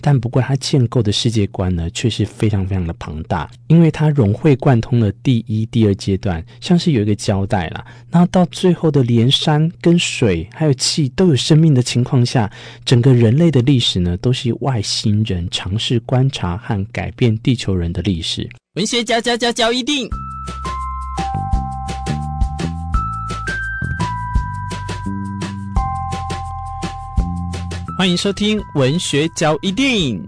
但不过它建构的世界观呢，却是非常非常的庞大，因为它融会贯通了第一、第二阶段，像是有一个交代啦。那到最后的连山跟水还有气都有生命的情况下，整个人类的历史呢，都是外星人尝试观察和改变地球人的历史。文学嚼嚼嚼嚼一定。欢迎收听文学交易电影。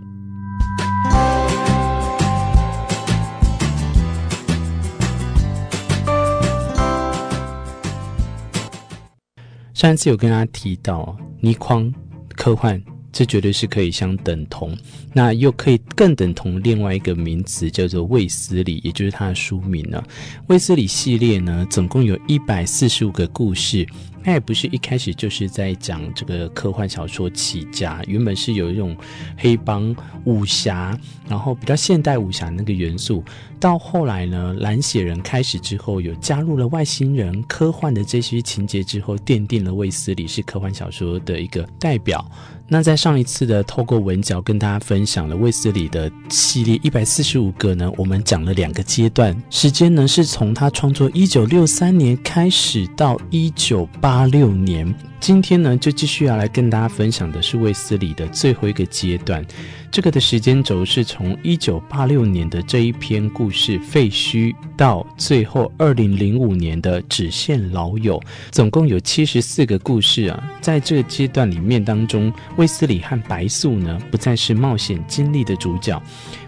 上一次有跟大家提到，倪匡科幻，这绝对是可以相等同，那又可以更等同另外一个名词，叫做卫斯理，也就是他的书名呢。卫斯理系列呢，总共有一百四十五个故事。他也不是一开始就是在讲这个科幻小说起家，原本是有一种黑帮武侠，然后比较现代武侠那个元素。到后来呢，蓝血人开始之后，有加入了外星人科幻的这些情节之后，奠定了卫斯理是科幻小说的一个代表。那在上一次的透过文角跟大家分享了卫斯理的系列一百四十五个呢，我们讲了两个阶段，时间呢是从他创作一九六三年开始到一九八八六年。今天呢，就继续要来跟大家分享的是卫斯理的最后一个阶段。这个的时间轴是从一九八六年的这一篇故事《废墟》到最后二零零五年的《只羡老友》，总共有七十四个故事啊。在这个阶段里面当中，卫斯理和白素呢，不再是冒险经历的主角。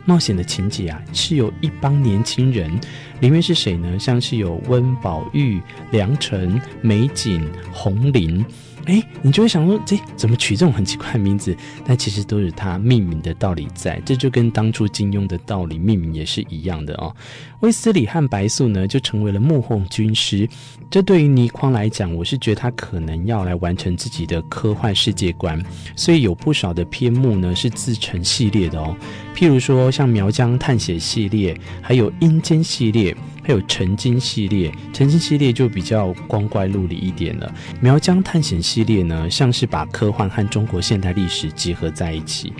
冒险的情节啊，是有一帮年轻人，里面是谁呢？像是有温宝玉、梁辰、美景、红菱。哎，你就会想说，这怎么取这种很奇怪的名字？但其实都是他命名的道理在，这就跟当初金庸的道理命名也是一样的哦。卫斯理和白素呢，就成为了幕后军师。这对于倪匡来讲，我是觉得他可能要来完成自己的科幻世界观，所以有不少的篇目呢是自成系列的哦。譬如说像苗疆探险系列，还有阴间系列。还有沉金系列，沉金系列就比较光怪陆离一点了。苗疆探险系列呢，像是把科幻和中国现代历史结合在一起。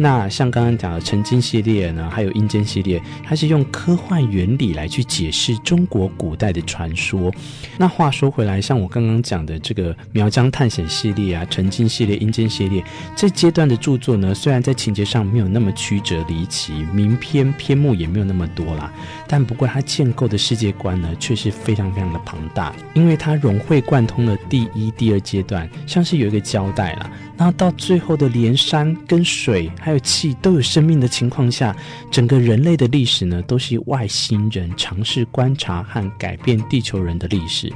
那像刚刚讲的曾经系列呢，还有阴间系列，它是用科幻原理来去解释中国古代的传说。那话说回来，像我刚刚讲的这个苗疆探险系列啊，曾经系列、阴间系列这阶段的著作呢，虽然在情节上没有那么曲折离奇，名篇篇目也没有那么多啦，但不过它建构的世界观呢，却是非常非常的庞大，因为它融会贯通了第一、第二阶段，像是有一个交代啦。那到最后的连山跟水还有气都有生命的情况下，整个人类的历史呢，都是外星人尝试观察和改变地球人的历史。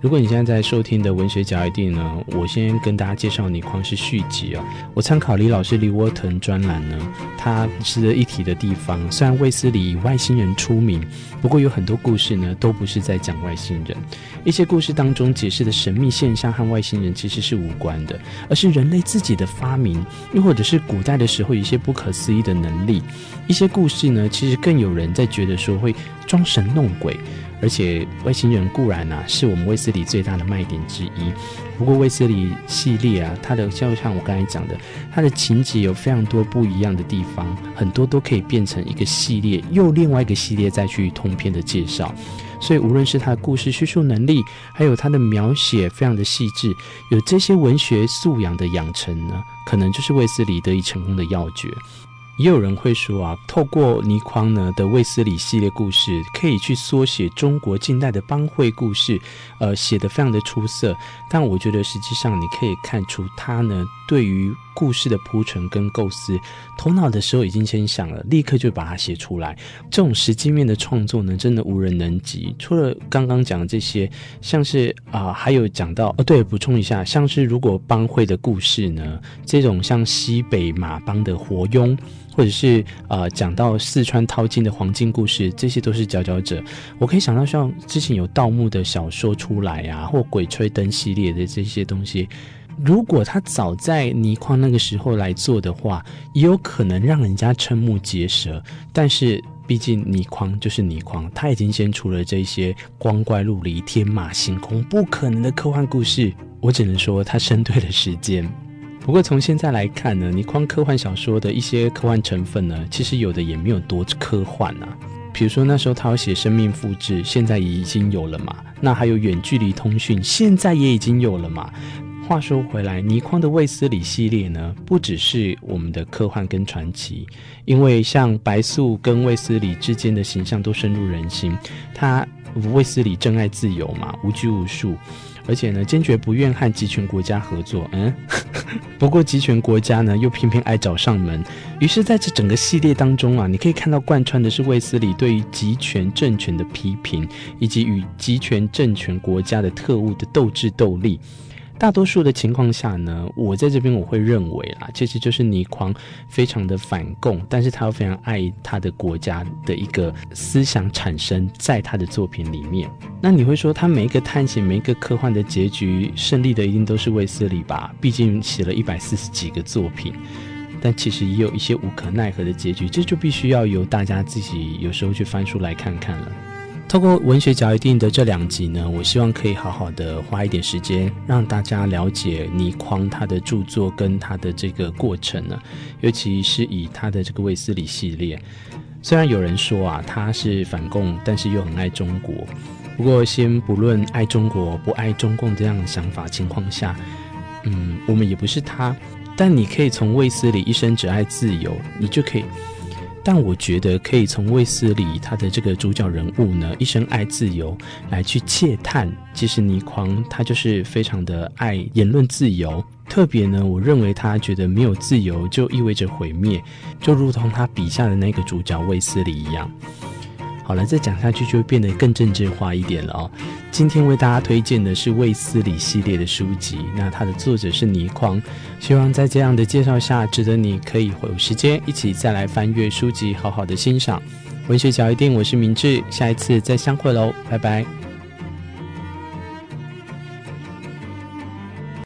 如果你现在在收听的文学嚼一定呢，我先跟大家介绍倪匡是续集哦。我参考李老师李沃腾专栏呢，他值得一提的地方，虽然卫斯理以外星人出名，不过有很多故事呢，都不是在讲外星人。一些故事当中解释的神秘现象和外星人其实是无关的，而是人类自己的发明，又或者是古代的时候一些不可思议的能力。一些故事呢，其实更有人在觉得说会装神弄鬼。而且外星人固然啊是我们卫斯理最大的卖点之一，不过卫斯理系列啊，它的就像我刚才讲的，它的情节有非常多不一样的地方，很多都可以变成一个系列，又另外一个系列再去通篇的介绍。所以无论是它的故事叙述能力，还有它的描写非常的细致，有这些文学素养的养成呢，可能就是卫斯理得以成功的要诀。也有人会说啊，透过倪匡呢的卫斯理系列故事，可以去缩写中国近代的帮会故事，呃，写得非常的出色。但我觉得实际上你可以看出他呢对于故事的铺陈跟构思，头脑的时候已经先想了，立刻就把它写出来。这种实际面的创作呢，真的无人能及。除了刚刚讲的这些，像是啊、还有讲到哦，对，补充一下，像是如果帮会的故事呢，这种像西北马帮的活佣。或者是呃讲到四川淘金的黄金故事，这些都是佼佼者。我可以想到像之前有盗墓的小说出来啊，或鬼吹灯系列的这些东西，如果他早在倪匡那个时候来做的话，也有可能让人家瞠目结舌。但是毕竟倪匡就是倪匡，他已经先出了这些光怪陆离、天马行空、不可能的科幻故事，我只能说他生对了时间。不过从现在来看呢，倪匡科幻小说的一些科幻成分呢，其实有的也没有多科幻啊。比如说那时候他要写生命复制，现在已经有了嘛。那还有远距离通讯，现在也已经有了嘛。话说回来，倪匡的卫斯理系列呢，不只是我们的科幻跟传奇，因为像白素跟卫斯理之间的形象都深入人心。他卫斯理珍爱自由嘛，无拘无束。而且呢，坚决不愿和集权国家合作。嗯，不过集权国家呢，又偏偏爱找上门。于是，在这整个系列当中啊，你可以看到贯穿的是卫斯理对于集权政权的批评，以及与集权政权国家的特务的斗智斗力。大多数的情况下呢，我在这边我会认为啦，其实就是倪匡非常的反共，但是他又非常爱他的国家的一个思想产生在他的作品里面。那你会说他每一个探险、每一个科幻的结局胜利的一定都是卫斯理吧？毕竟写了一百四十几个作品，但其实也有一些无可奈何的结局，这就必须要由大家自己有时候去翻书来看看了。透过文学角一定的这两集呢，我希望可以好好的花一点时间，让大家了解倪匡他的著作跟他的这个过程呢，尤其是以他的这个卫斯理系列。虽然有人说啊，他是反共，但是又很爱中国。不过先不论爱中国不爱中共这样的想法情况下，嗯，我们也不是他，但你可以从卫斯理一生只爱自由，你就可以。但我觉得可以从卫斯理他的这个主角人物呢，一生爱自由来去切探，其实倪匡他就是非常的爱言论自由。特别呢，我认为他觉得没有自由就意味着毁灭，就如同他笔下的那个主角卫斯理一样。好了，再讲下去就会变得更政治化一点了哦。今天为大家推荐的是卫斯理系列的书籍，那它的作者是倪匡。希望在这样的介绍下，值得你可以有时间一起再来翻阅书籍，好好的欣赏。文学角一定，我是明智，下一次再相会喽，拜拜。